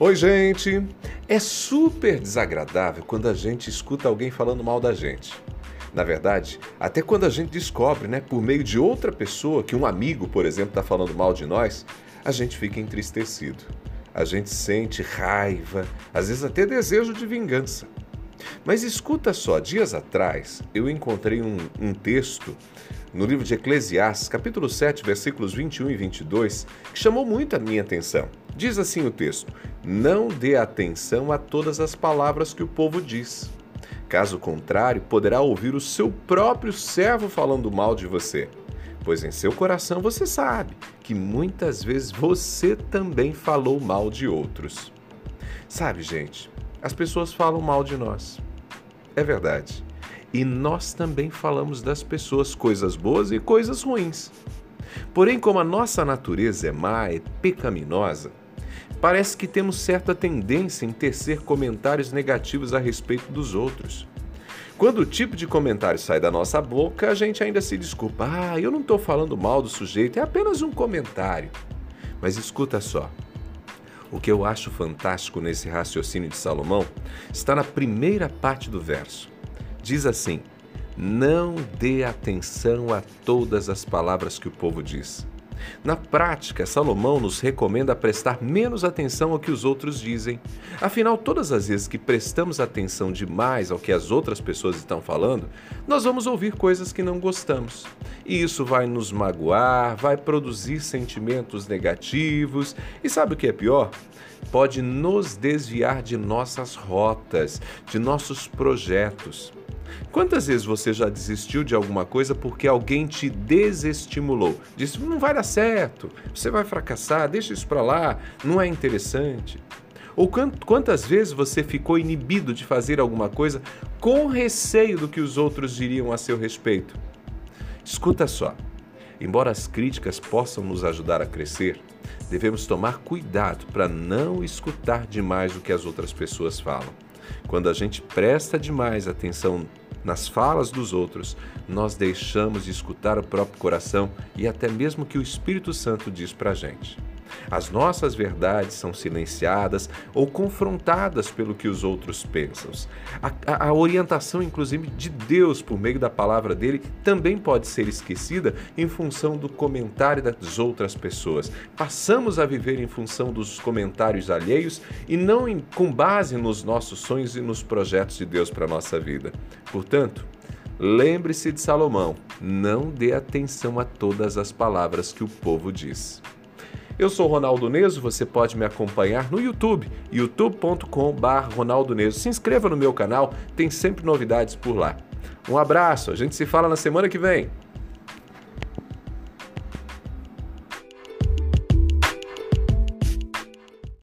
Oi, gente! É super desagradável quando a gente escuta alguém falando mal da gente. Na verdade, até quando a gente descobre, né, por meio de outra pessoa, que um amigo, por exemplo, está falando mal de nós, a gente fica entristecido. A gente sente raiva, às vezes até desejo de vingança. Mas escuta só, dias atrás eu encontrei um, um, texto no livro de Eclesiastes, capítulo 7, versículos 21 e 22, que chamou muito a minha atenção. Diz assim o texto: Não dê atenção a todas as palavras que o povo diz. Caso contrário, poderá ouvir o seu próprio servo falando mal de você. Pois em seu coração você sabe que muitas vezes você também falou mal de outros. Sabe, gente, as pessoas falam mal de nós. É verdade. E nós também falamos das pessoas coisas boas e coisas ruins. Porém, como a nossa natureza é má, e pecaminosa, parece que temos certa tendência em tecer comentários negativos a respeito dos outros. Quando o tipo de comentário sai da nossa boca, a gente ainda se desculpa. Ah, eu não estou falando mal do sujeito, é apenas um comentário. Mas escuta só. O que eu acho fantástico nesse raciocínio de Salomão está na primeira parte do verso diz assim: Não dê atenção a todas as palavras que o povo diz. Na prática, Salomão nos recomenda prestar menos atenção ao que os outros dizem. Afinal, todas as vezes que prestamos atenção demais ao que as outras pessoas estão falando, nós vamos ouvir coisas que não gostamos. E isso vai nos magoar, vai produzir sentimentos negativos e sabe o que é pior? Pode nos desviar de nossas rotas, de nossos projetos. Quantas vezes você já desistiu de alguma coisa porque alguém te desestimulou? Disse: não vai dar certo, você vai fracassar, deixa isso para lá, não é interessante. Ou quantas vezes você ficou inibido de fazer alguma coisa com receio do que os outros diriam a seu respeito? Escuta só. Embora as críticas possam nos ajudar a crescer, devemos tomar cuidado para não escutar demais o que as outras pessoas falam. Quando a gente presta demais atenção nas falas dos outros, nós deixamos de escutar o próprio coração e até mesmo o que o Espírito Santo diz para a gente. As nossas verdades são silenciadas ou confrontadas pelo que os outros pensam. A, a, orientação, inclusive, de Deus por meio da palavra dele também pode ser esquecida em função do comentário das outras pessoas. Passamos a viver em função dos comentários alheios e não em, com base nos nossos sonhos e nos projetos de Deus para a nossa vida. Portanto, Lembre-se de Salomão, não dê atenção a todas as palavras que o povo diz. Eu sou Ronaldo Neso, você pode me acompanhar no YouTube, youtube.com.br Ronaldo Neso. Se inscreva no meu canal, tem sempre novidades por lá. Um abraço, a gente se fala na semana que vem.